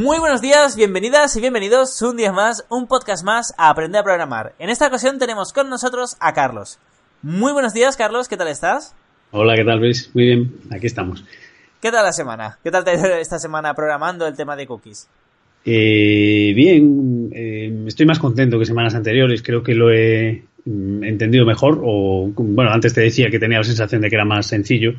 Muy buenos días, bienvenidas y bienvenidos un día más, un podcast más a Aprender a Programar. En esta ocasión tenemos con nosotros a Carlos. Muy buenos días, Carlos, ¿qué tal estás? Hola, ¿qué tal, Luis? Muy bien, aquí estamos. ¿Qué tal la semana? ¿Qué tal te ha ido esta semana programando el tema de cookies? Eh, bien, eh, estoy más contento que semanas anteriores. Creo que lo he mm, entendido mejor. O bueno, antes te decía que tenía la sensación de que era más sencillo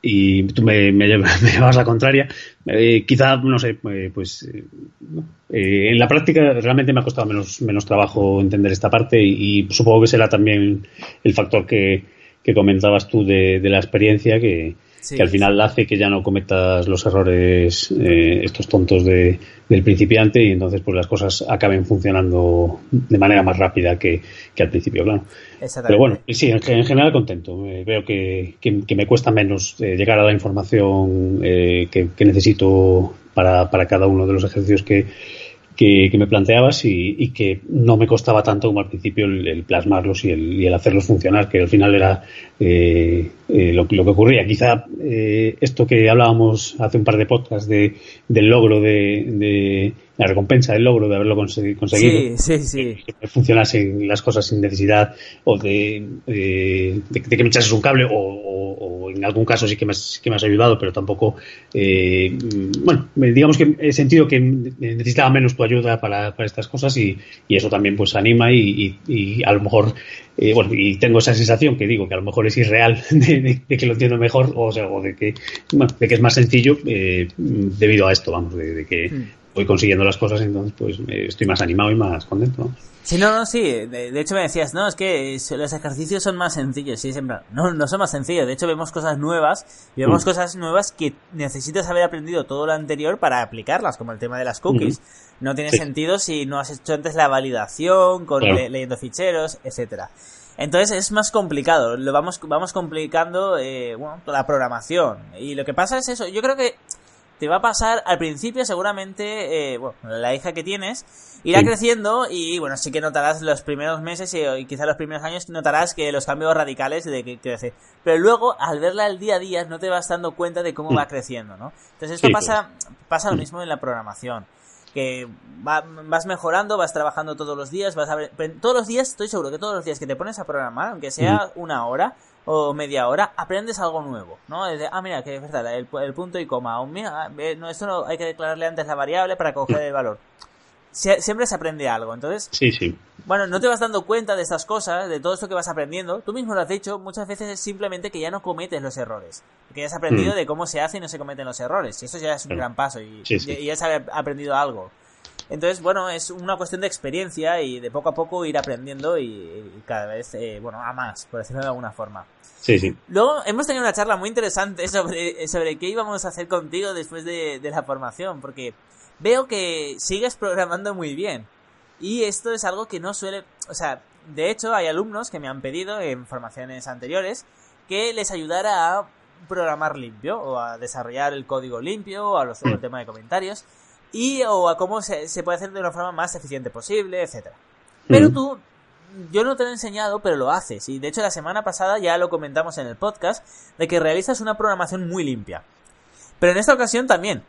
y tú me, me, llevas la contraria. Eh, quizá, no sé, eh, pues eh, en la práctica realmente me ha costado menos, menos trabajo entender esta parte y, y supongo que será también el factor que, que comentabas tú de, de la experiencia que, Sí. que al final hace que ya no cometas los errores eh, estos tontos de, del principiante y entonces pues las cosas acaben funcionando de manera más rápida que, que al principio, claro. Pero bueno, sí, en, en general contento. Eh, veo que, que, que, me cuesta menos eh, llegar a la información eh, que, necesito para, para cada uno de los ejercicios que, que, que, me planteabas y, y, que no me costaba tanto como al principio el, plasmarlos y el, y el, hacerlos funcionar, que al final era eh, eh, lo, lo, que ocurría. Quizá eh, esto que hablábamos hace un par de podcasts de, del logro de, de, la recompensa del logro de haberlo conseguido, sí, sí, sí. que funcionasen las cosas sin necesidad o de, de, de que me echases un cable o, o, o, en algún caso sí que me has, que me has ayudado, pero tampoco, eh, bueno, digamos que he sentido que necesitaba menos tu ayuda para, para estas cosas y, y, eso también pues anima y, y, y a lo mejor, eh, bueno, y tengo esa sensación que digo que a lo mejor es irreal de, que lo entiendo mejor o, sea, o de, que, bueno, de que es más sencillo eh, debido a esto, vamos, de, de que mm. Voy consiguiendo las cosas, entonces pues estoy más animado y más contento. ¿no? Sí, no, no, sí. De, de, hecho me decías, no, es que los ejercicios son más sencillos. Sí, siempre. No, no son más sencillos. De hecho vemos cosas nuevas y vemos mm. cosas nuevas que necesitas haber aprendido todo lo anterior para aplicarlas, como el tema de las cookies. Mm. No tiene sí. sentido si no has hecho antes la validación, con claro. le, leyendo ficheros, etcétera. Entonces es más complicado, lo vamos, vamos complicando eh, bueno, la programación. Y lo que pasa es eso, yo creo que te va a pasar al principio seguramente, eh, bueno, la hija que tienes irá sí. creciendo y bueno, sí que notarás los primeros meses y, y quizás los primeros años notarás que los cambios radicales de que crece. Pero luego, al verla el día a día, no te vas dando cuenta de cómo va creciendo, ¿no? Entonces esto sí, pasa, pasa lo mismo en la programación que va, vas mejorando, vas trabajando todos los días, vas a ver, todos los días, estoy seguro que todos los días que te pones a programar, aunque sea una hora o media hora, aprendes algo nuevo, ¿no? Ah, mira, que es verdad, el, el punto y coma, o mira, no, esto no, hay que declararle antes la variable para coger el valor. Sie siempre se aprende algo, entonces... Sí, sí. Bueno, no te vas dando cuenta de estas cosas, de todo esto que vas aprendiendo. Tú mismo lo has dicho, muchas veces es simplemente que ya no cometes los errores. Que ya has aprendido mm. de cómo se hace y no se cometen los errores. Y eso ya es un gran paso y, sí, sí. y ya has aprendido algo. Entonces, bueno, es una cuestión de experiencia y de poco a poco ir aprendiendo y, y cada vez, eh, bueno, a más, por decirlo de alguna forma. Sí, sí. Luego hemos tenido una charla muy interesante sobre, sobre qué íbamos a hacer contigo después de, de la formación, porque veo que sigues programando muy bien. Y esto es algo que no suele... O sea, de hecho hay alumnos que me han pedido en formaciones anteriores que les ayudara a programar limpio o a desarrollar el código limpio o a los, mm. el tema de comentarios y o a cómo se, se, puede hacer de una forma más eficiente posible, etcétera. Pero tú, yo no te lo he enseñado, pero lo haces. Y de hecho la semana pasada ya lo comentamos en el podcast de que realizas una programación muy limpia. Pero en esta ocasión también.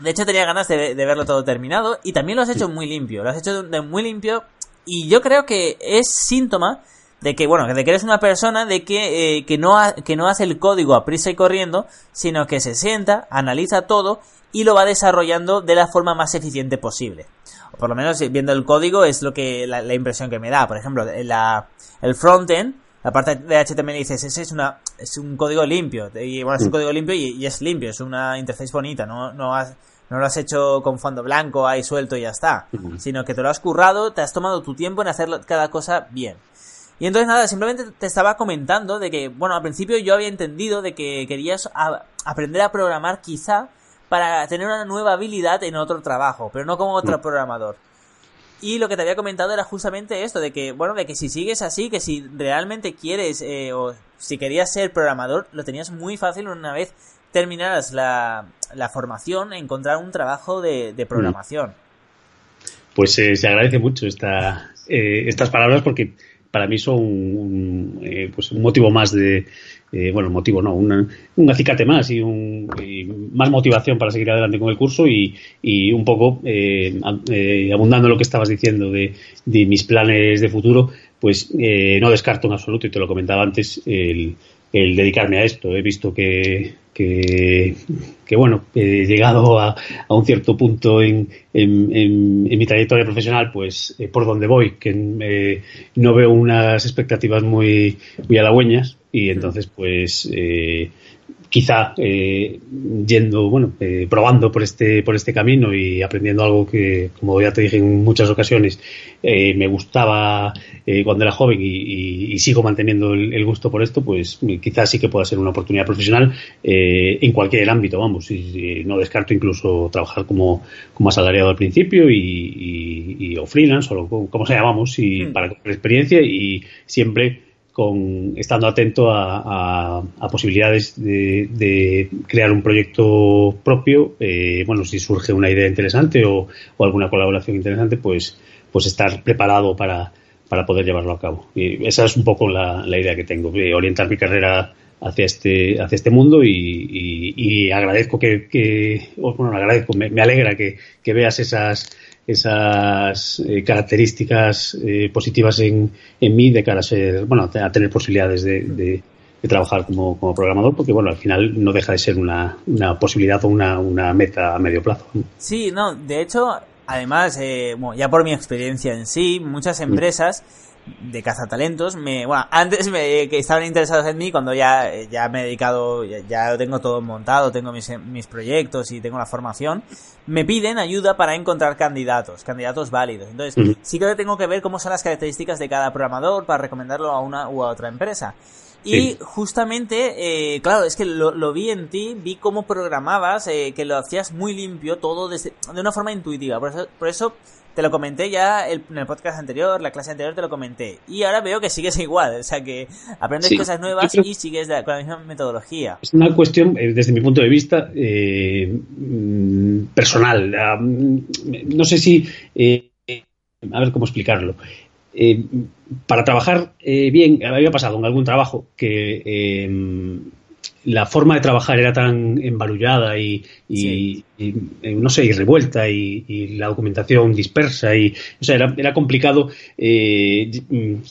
De hecho tenía ganas de, de verlo todo terminado y también lo has hecho muy limpio. Lo has hecho de muy limpio y yo creo que es síntoma de que, bueno, de que eres una persona de que, eh, que, no que no hace el código a prisa y corriendo, sino que se sienta, analiza todo y lo va desarrollando de la forma más eficiente posible. O por lo menos viendo el código es lo que la, impresión que me da. Por ejemplo, la, el frontend, la parte de HTML y CSS es una es un código limpio y bueno es un mm. código limpio y, es limpio es una interfaz bonita no no has, no lo has hecho con fondo blanco ahí suelto y ya está sino que te lo has currado te has tomado tu tiempo en hacer cada cosa bien y entonces nada, simplemente te estaba comentando de que, bueno, al principio yo había entendido de que querías aprender a programar quizá para tener una nueva habilidad en otro trabajo, pero no como otro mm. programador. Y lo que te había comentado era justamente esto, de que, bueno, de que si sigues así, que si realmente quieres eh, o si querías ser programador, lo tenías muy fácil una vez terminaras la, la formación, encontrar un trabajo de, de programación. Pues eh, se agradece mucho esta, eh, estas palabras porque para mí son un, eh, pues un motivo más de, eh, bueno, motivo no, un acicate más y, un, más motivación para seguir adelante con el curso y, y un poco eh, eh, abundando en lo que estabas diciendo de, de mis planes de futuro, pues no descarto en absoluto, y te lo comentaba antes, el, el dedicarme a esto. He visto que, que, bueno, he llegado a, a un cierto punto en, en, en, mi trayectoria profesional, pues eh, por donde voy, que eh, no veo unas expectativas muy, muy halagüeñas y entonces pues eh, quizá eh, yendo, bueno, eh, probando por este, por este camino y aprendiendo algo que, como ya te dije en muchas ocasiones, eh, me gustaba cuando era joven y, sigo manteniendo el, gusto por esto, pues quizás sí que pueda ser una oportunidad profesional en cualquier ámbito, vamos, y, no descarto incluso trabajar como, como asalariado al principio y, o freelance o como, se llamamos, y mm. para experiencia y siempre con estando atento a, posibilidades de, crear un proyecto propio. Eh, bueno, si surge una idea interesante o, alguna colaboración interesante, pues, pues estar preparado para, para poder llevarlo a cabo. Esa es un poco la, idea que tengo, orientar mi carrera hacia este, hacia este mundo y, agradezco que, bueno, agradezco, me, me alegra que, que veas esas esas eh, características eh, positivas en, en, mí de cara a ser, bueno, a tener posibilidades de, de, trabajar como, como, programador, porque bueno, al final no deja de ser una, una posibilidad o una, una meta a medio plazo. Sí, no, de hecho, además, eh, bueno, ya por mi experiencia en sí, muchas empresas de cazatalentos me bueno antes me, que estaban interesados en mí cuando ya ya me he dedicado ya, lo tengo todo montado tengo mis, mis proyectos y tengo la formación me piden ayuda para encontrar candidatos candidatos válidos. Entonces sí que tengo que ver cómo son las características de cada programador para recomendarlo a una u a otra empresa. Y justamente, eh, claro, es que lo, lo, vi en ti, vi cómo programabas, eh, que lo hacías muy limpio, todo desde, de una forma intuitiva. Por eso, por eso te lo comenté ya en el podcast anterior, la clase anterior te lo comenté. Y ahora veo que sigues igual, o sea que aprendes cosas nuevas y sigues con la misma metodología. Es una cuestión, eh, desde mi punto de vista, eh, mm, personal. no sé si... Eh, a ver cómo explicarlo. para trabajar bien, había pasado en algún trabajo que la forma de trabajar era tan embarullada y, eh, no sé, y revuelta y, la documentación dispersa y, o sea, era, era complicado eh,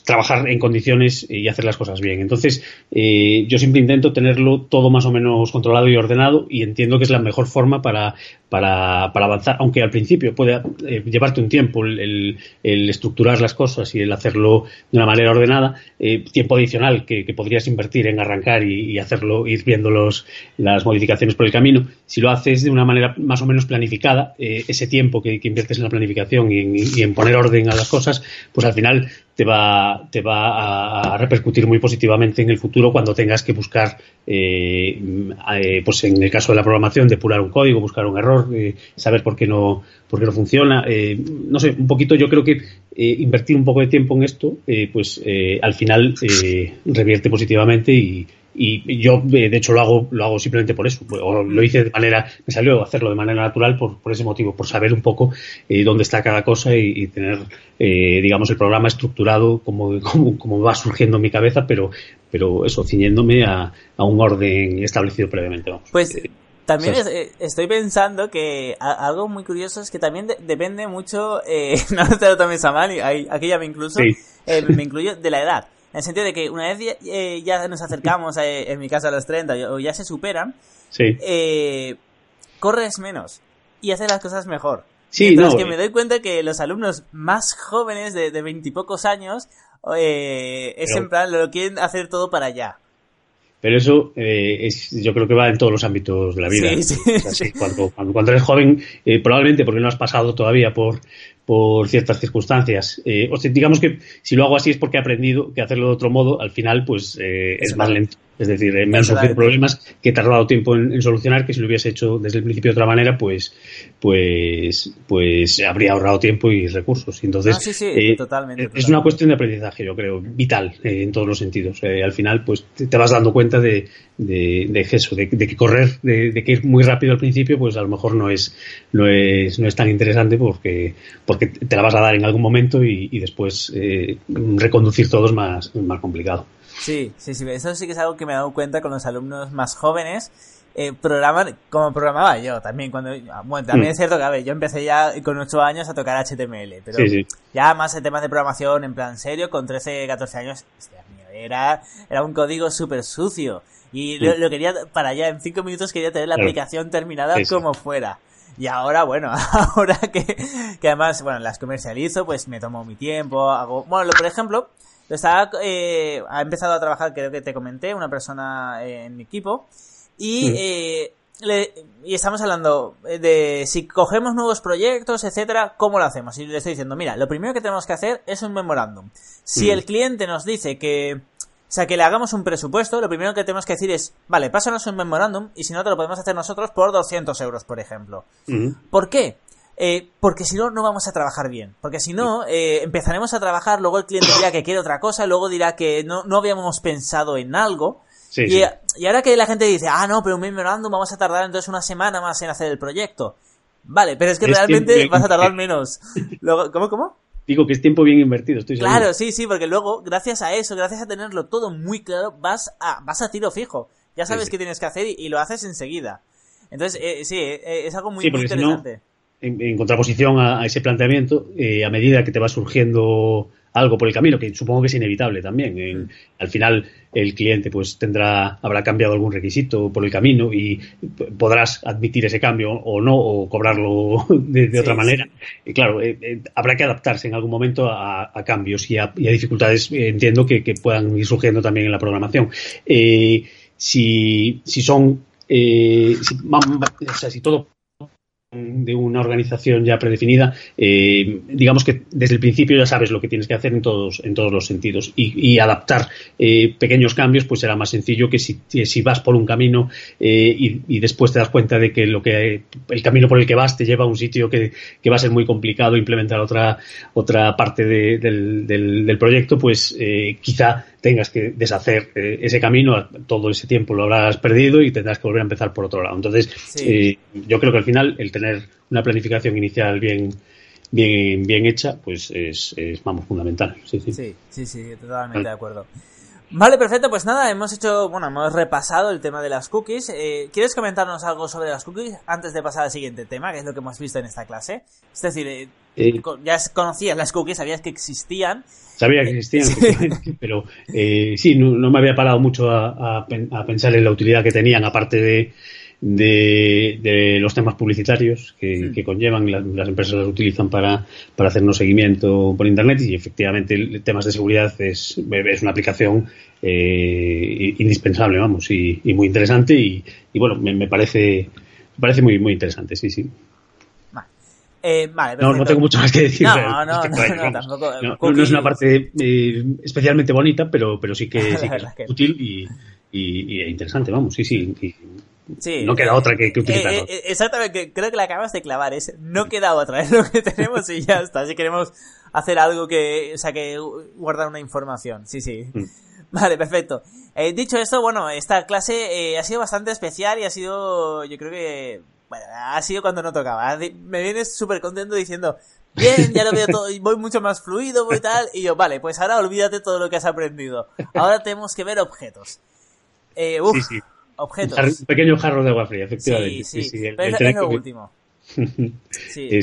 trabajar en condiciones y hacer las cosas bien. Entonces, eh, yo siempre intento tenerlo todo más o menos controlado y ordenado y entiendo que es la mejor forma para, para, avanzar, aunque al principio puede llevarte un tiempo el, estructurar las cosas y el hacerlo de una manera ordenada, tiempo adicional que, podrías invertir en arrancar y, hacerlo, ir viendo los, las modificaciones por el camino. Si lo haces de una manera más o menos planificada, eh, ese tiempo que, inviertes en la planificación y en, poner orden a las cosas, pues al final te va, te va a, repercutir muy positivamente en el futuro cuando tengas que buscar, eh, eh, pues en el caso de la programación, depurar un código, buscar un error, saber por qué no, por qué no funciona. no sé, un poquito yo creo que invertir un poco de tiempo en esto, pues al final revierte positivamente y, y yo de hecho lo hago lo hago simplemente por eso. O lo hice de manera me salió hacerlo de manera natural por, por ese motivo por saber un poco eh, dónde está cada cosa y, tener eh, digamos el programa estructurado como, como, va surgiendo en mi cabeza pero pero eso ciñéndome a, a un orden establecido previamente pues eh, también estoy pensando que algo muy curioso es que también depende mucho, no te lo tomes a mal, y aquí ya me incluso, me incluyo de la edad En el sentido de que una vez ya, nos acercamos, en mi caso, a los 30 o ya se superan, sí. corres menos y haces las cosas mejor. Sí, no, que me doy cuenta que los alumnos más jóvenes de veintipocos años eh, es en plan, lo quieren hacer todo para allá. Pero eso eh, es, yo creo que va en todos los ámbitos de la vida. Sí, sí. cuando, cuando, eres joven, eh, probablemente porque no has pasado todavía por, por ciertas circunstancias. Eh, o sea, digamos que si lo hago así es porque he aprendido que hacerlo de otro modo, al final, pues eh, es más lento. Es decir, eh, me han surgido problemas que he tardado tiempo en, solucionar, que si lo hubiese hecho desde el principio de otra manera, pues, pues, pues habría ahorrado tiempo y recursos. Entonces, sí, sí, totalmente, es una cuestión de aprendizaje, yo creo, vital en todos los sentidos. al final, pues te vas dando cuenta de, de, eso, de, que correr, de, que ir muy rápido al principio, pues a lo mejor no es, no es, no es tan interesante porque, porque te la vas a dar en algún momento y, después eh, reconducir todo es más, más complicado. Sí, sí, sí, eso sí que es algo que me he dado cuenta con los alumnos más jóvenes. Eh, programar como programaba yo también cuando bueno también mm. es cierto que a ver yo empecé ya con 8 años a tocar HTML pero ya más en temas de programación en plan serio con 13 14 años era era un código súper sucio. Y lo, quería para allá en 5 minutos quería tener la aplicación terminada como fuera. Y ahora, bueno, ahora que, que además, bueno, las comercializo, pues me tomo mi tiempo, hago... Bueno, por ejemplo, estaba, eh, ha empezado a trabajar, creo que te comenté, una persona en mi equipo, y, eh, y estamos hablando de si cogemos nuevos proyectos, etcétera, ¿cómo lo hacemos? Y le estoy diciendo, mira, lo primero que tenemos que hacer es un memorándum. Si el cliente nos dice que o sea, que le hagamos un presupuesto, lo primero que tenemos que decir es, vale, pásanos un memorándum y si no te lo podemos hacer nosotros por 200 euros, por ejemplo. ¿Por qué? Eh, porque si no, no vamos a trabajar bien. Porque si no, eh, empezaremos a trabajar, luego el cliente dirá que quiere otra cosa, luego dirá que no, no habíamos pensado en algo. y, y, ahora que la gente dice, ah, no, pero un memorándum vamos a tardar entonces una semana más en hacer el proyecto. Vale, pero es que realmente vas a tardar menos. Luego, ¿Cómo, cómo? digo que es tiempo bien invertido, estoy seguro. Claro, sí, sí, porque luego, gracias a eso, gracias a tenerlo todo muy claro, vas a, vas a tiro fijo. Ya sabes qué tienes que hacer y, lo haces enseguida. Entonces, eh, sí, eh, es algo muy, interesante. En, contraposición a, ese planteamiento, eh, a medida que te va surgiendo algo por el camino, que supongo que es inevitable también. Mm. al final, el cliente pues tendrá, habrá cambiado algún requisito por el camino y podrás admitir ese cambio o no, o cobrarlo de, otra manera. Y claro, eh, eh, habrá que adaptarse en algún momento a, cambios y a, dificultades, eh, entiendo, que, puedan ir surgiendo también en la programación. si, si son si, o sea, si todo de una organización ya predefinida, eh, digamos que desde el principio ya sabes lo que tienes que hacer en todos, en todos los sentidos. Y, adaptar eh, pequeños cambios, pues será más sencillo que si, si vas por un camino eh, y, después te das cuenta de que lo que el camino por el que vas te lleva a un sitio que, va a ser muy complicado implementar otra, otra parte del, del, proyecto, pues quizá tengas que deshacer ese camino, todo ese tiempo lo habrás perdido y tendrás que volver a empezar por otro lado. Entonces, yo creo que al final el tener una planificación inicial bien bien bien hecha, pues es, vamos, fundamental. Sí, sí, sí, sí, totalmente de acuerdo. Vale, perfecto, pues nada, hemos hecho, bueno, hemos repasado el tema de las cookies. Eh, ¿Quieres comentarnos algo sobre las cookies antes de pasar al siguiente tema, que es lo que hemos visto en esta clase? Es decir, eh, ya conocías las cookies, sabías que existían. Sabía que existían, pero eh, sí, no, me había parado mucho a pensar en la utilidad que tenían, aparte de, de, los temas publicitarios que, conllevan, las, empresas las utilizan para, para hacernos seguimiento por Internet y efectivamente temas de seguridad es, es una aplicación eh, indispensable, vamos, y, muy interesante y, bueno, me, parece, me parece muy, muy interesante, sí, sí. Eh, no, no tengo mucho más que decir. No, no, no, tampoco. No, es una parte eh, especialmente bonita, pero, pero sí que, sí que es útil y, y, interesante, vamos, sí, sí. Sí, no queda otra que, que utilizar. Eh, eh, exactamente, creo que la acabas de clavar. Es, no queda otra, es lo que tenemos y ya está. Si queremos hacer algo que, o sea, que guardar una información. Sí, sí. Mm. Vale, perfecto. Eh, dicho esto, bueno, esta clase ha sido bastante especial y ha sido, yo creo que, bueno, ha sido cuando no tocaba. Me vienes súper contento diciendo, bien, ya lo veo todo, voy mucho más fluido, voy tal. Y yo, vale, pues ahora olvídate todo lo que has aprendido. Ahora tenemos que ver objetos. Eh, uf, sí, sí objetos. Un pequeño jarro de agua fría, efectivamente. Sí, sí. Pero es lo último. sí.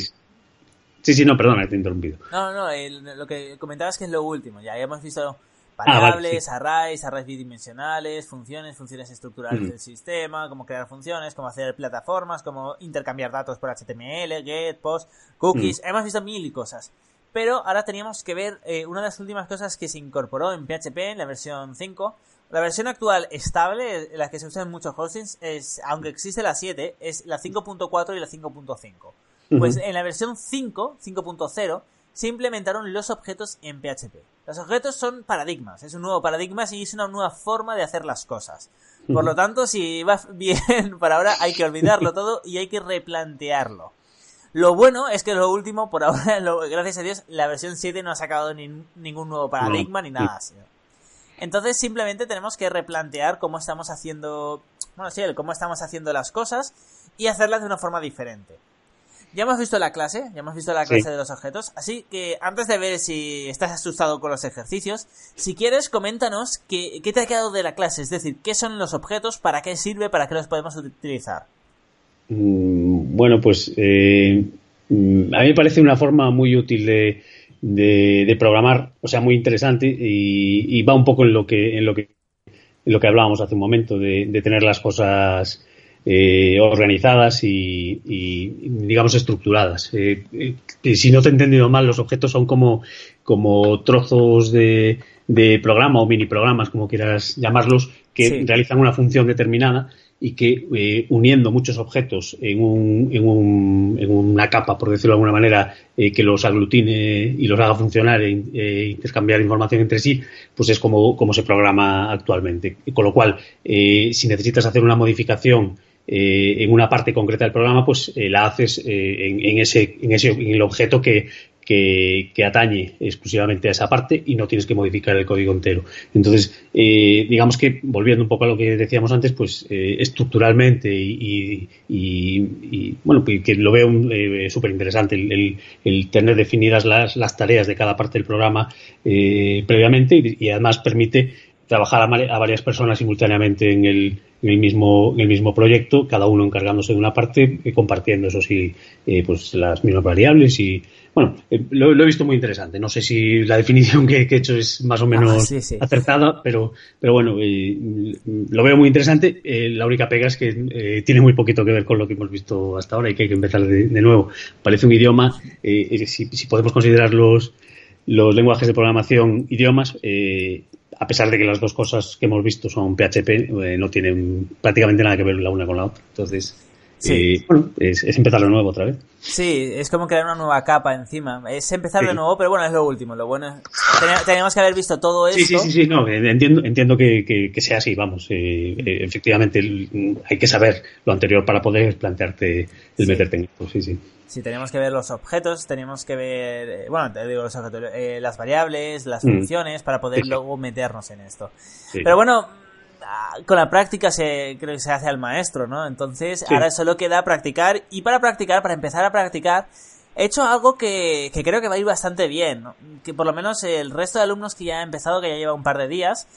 Sí, sí, no, perdona, te he interrumpido. No, no, lo que comentabas que es lo último. Ya hemos visto Ah, variables, arrays, arrays bidimensionales, funciones, funciones estructurales mm. del sistema, cómo crear funciones, cómo hacer plataformas, cómo intercambiar datos por HTML, GET, POST, cookies. Mm. Hemos visto mil cosas. Pero ahora teníamos que ver eh, una de las últimas cosas que se incorporó en PHP, en la versión 5. La versión actual estable, la que se usa en muchos hostings, es, aunque existe la 7, es la 5.4 y la 5.5. Pues en la versión 5, 5.0, se implementaron los objetos en PHP. Los objetos son paradigmas, es un nuevo paradigma y es una nueva forma de hacer las cosas. Por lo tanto, si va bien para ahora, hay que olvidarlo todo y hay que replantearlo. Lo bueno es que lo último, por ahora, gracias a Dios, la versión 7 no ha sacado ningún nuevo paradigma ni nada así. Entonces simplemente tenemos que replantear cómo estamos haciendo, bueno, sí, cómo estamos haciendo las cosas y hacerlas de una forma diferente. Ya hemos visto la clase, ya hemos visto la clase de los objetos, así que antes de ver si estás asustado con los ejercicios, si quieres, coméntanos qué, te ha quedado de la clase, es decir, qué son los objetos, para qué sirve, para qué los podemos utilizar. Mm, bueno, pues eh, mm, a mí me parece una forma muy útil de, de, programar, o sea, muy interesante y, va un poco en lo que en lo que en lo que hablábamos hace un momento de tener las cosas eh, organizadas y, digamos, estructuradas. Eh, eh, si no te he entendido mal, los objetos son como, como trozos de, de programa o mini programas, como quieras llamarlos, que realizan una función determinada y que uniendo muchos objetos en, un, en, un, en, una capa, por decirlo de alguna manera, que los aglutine y los haga funcionar e, intercambiar información entre sí, pues es como, como se programa actualmente. Con lo cual, si necesitas hacer una modificación eh, en una parte concreta del programa, pues eh, la haces eh, en, ese, en ese, en el objeto que, que, atañe exclusivamente a esa parte y no tienes que modificar el código entero. Entonces, digamos que, volviendo un poco a lo que decíamos antes, pues estructuralmente y, bueno, pues, que lo veo súper interesante el, tener definidas las, las, tareas de cada parte del programa previamente y, además permite trabajar a, varias personas simultáneamente en el, en el mismo en el mismo proyecto cada uno encargándose de una parte y compartiendo eso sí eh, pues las mismas variables y bueno eh, lo, he visto muy interesante. No sé si la definición que, he hecho es más o ah, menos acertada pero pero bueno eh, lo veo muy interesante. La única pega es que tiene muy poquito que ver con lo que hemos visto hasta ahora y que hay que empezar de, nuevo. Parece un idioma si, si, podemos considerar los los lenguajes de programación idiomas a pesar de que las dos cosas que hemos visto son PHP, eh, no tienen prácticamente nada que ver la una con la otra. Entonces, eh, bueno, es, empezar de nuevo otra vez. Sí, es como crear una nueva capa encima. Es empezar de nuevo, pero bueno, es lo último. Lo bueno es, tenemos que haber visto todo esto. Sí, sí, sí, sí no, entiendo, entiendo que, sea así, vamos. Eh, efectivamente, hay que saber lo anterior para poder plantearte el meterte en esto, sí, sí. Sí, tenemos que ver los objetos, tenemos que ver, eh, bueno, te digo los objetos, eh, las variables, las mm. funciones, para poder luego meternos en esto. Pero bueno, con la práctica se, creo que se hace al maestro, ¿no? Entonces, ahora solo queda practicar, y para practicar, para empezar a practicar, he hecho algo que, que creo que va a ir bastante bien, que por lo menos el resto de alumnos que ya ha empezado, que ya lleva un par de días,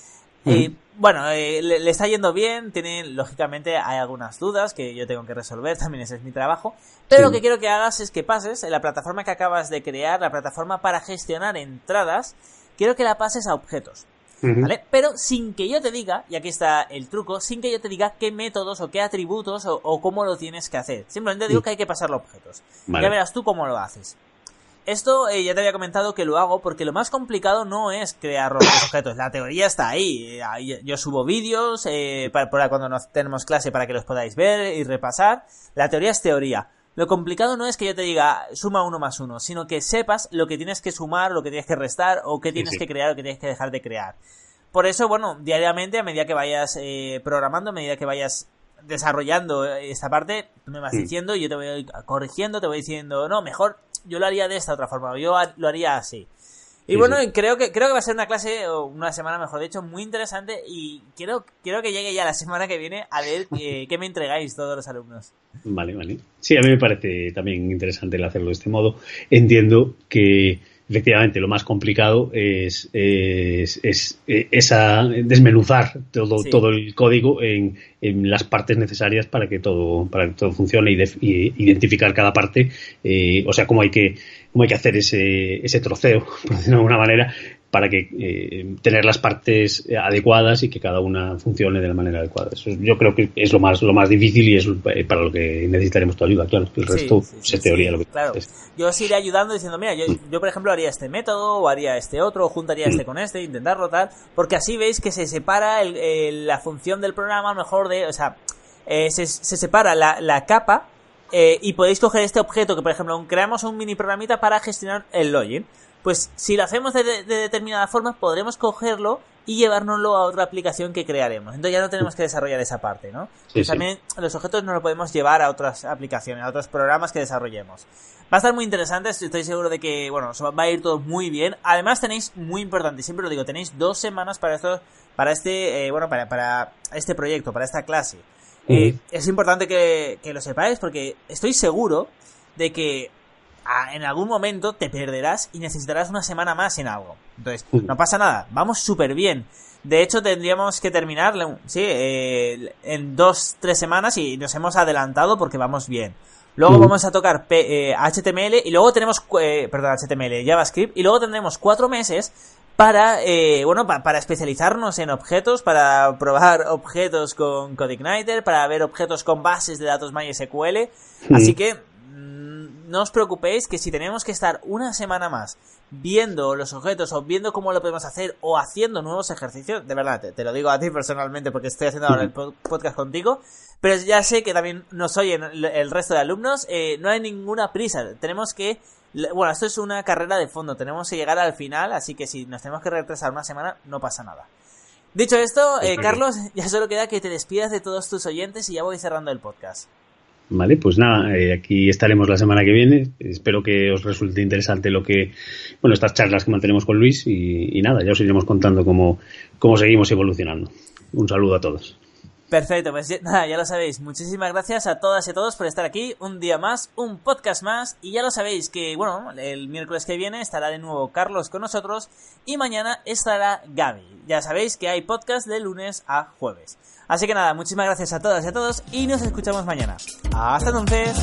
y bueno, eh, le, está yendo bien, tiene, lógicamente hay algunas dudas que yo tengo que resolver, también ese es mi trabajo, pero lo que quiero que hagas es que pases en la plataforma que acabas de crear, la plataforma para gestionar entradas, quiero que la pases a objetos. ¿Vale? Pero sin que yo te diga, y aquí está el truco, sin que yo te diga qué métodos o qué atributos o, cómo lo tienes que hacer. Simplemente digo que hay que pasarlo a objetos. Ya verás tú cómo lo haces. Esto eh, ya te había comentado que lo hago porque lo más complicado no es crear los objetos. La teoría está ahí. Yo subo vídeos eh, para, cuando nos tenemos clase para que los podáis ver y repasar. La teoría es teoría. Lo complicado no es que yo te diga suma uno más uno, sino que sepas lo que tienes que sumar, lo que tienes que restar o qué tienes que crear o qué tienes que dejar de crear. Por eso, bueno, diariamente, a medida que vayas eh, programando, a medida que vayas desarrollando esta parte, me vas diciendo yo te voy corrigiendo, te voy diciendo, no, mejor yo lo haría de esta otra forma, yo lo haría así. Y bueno, creo que creo que va a ser una clase, o una semana mejor dicho, muy interesante y quiero, quiero que llegue ya la semana que viene a ver qué, me entregáis todos los alumnos. Vale, vale. Sí, a mí me parece también interesante el hacerlo de este modo. Entiendo que efectivamente lo más complicado es, es, esa desmenuzar todo, todo el código en, en, las partes necesarias para que todo para que todo funcione y, identificar cada parte eh, o sea cómo hay que cómo hay que hacer ese, ese troceo por decirlo de alguna manera para que eh, tener las partes adecuadas y que cada una funcione de la manera adecuada. Eso yo creo que es lo más lo más difícil y es eh, para lo que necesitaremos tu ayuda, claro. El resto se teoría lo que claro. Yo os iré ayudando diciendo, mira, yo, yo, por ejemplo haría este método o haría este otro, o juntaría este con este, intentarlo tal, porque así veis que se separa el, la función del programa, mejor de, o sea, eh, se, se, separa la, la capa y podéis coger este objeto que, por ejemplo, creamos un mini programita para gestionar el login pues si lo hacemos de, determinada forma, podremos cogerlo y llevárnoslo a otra aplicación que crearemos. Entonces ya no tenemos que desarrollar esa parte, ¿no? pues también los objetos no lo podemos llevar a otras aplicaciones, a otros programas que desarrollemos. Va a estar muy interesante, estoy seguro de que, bueno, va a ir todo muy bien. Además tenéis, muy importante, siempre lo digo, tenéis dos semanas para esto, para este, eh, bueno, para, para este proyecto, para esta clase. Eh, es importante que, que lo sepáis porque estoy seguro de que en algún momento te perderás y necesitarás una semana más en algo. Entonces, no pasa nada, vamos súper bien. De hecho, tendríamos que terminar, sí, eh, en dos, tres semanas y nos hemos adelantado porque vamos bien. Luego vamos a tocar HTML eh, y luego tenemos, eh, perdón, HTML, JavaScript y luego tendremos cuatro meses para, bueno, para especializarnos en objetos, para probar objetos con CodeIgniter, para ver objetos con bases de datos MySQL. Así que no os preocupéis que si tenemos que estar una semana más viendo los objetos o viendo cómo lo podemos hacer o haciendo nuevos ejercicios, de verdad, te, lo digo a ti personalmente porque estoy haciendo ahora el podcast contigo, pero ya sé que también nos oyen el resto de alumnos, eh, no hay ninguna prisa, tenemos que, bueno, esto es una carrera de fondo, tenemos que llegar al final, así que si nos tenemos que retrasar una semana, no pasa nada. Dicho esto, eh, Carlos, ya solo queda que te despidas de todos tus oyentes y ya voy cerrando el podcast. Vale, pues nada, eh, aquí estaremos la semana que viene. Espero que os resulte interesante lo que, bueno, estas charlas que mantenemos con Luis y, nada, ya os iremos contando cómo, cómo seguimos evolucionando. Un saludo a todos. Perfecto, pues nada, ya lo sabéis. Muchísimas gracias a todas y a todos por estar aquí. Un día más, un podcast más. Y ya lo sabéis que, bueno, el miércoles que viene estará de nuevo Carlos con nosotros. Y mañana estará Gaby. Ya sabéis que hay podcast de lunes a jueves. Así que nada, muchísimas gracias a todas y a todos y nos escuchamos mañana. Hasta entonces.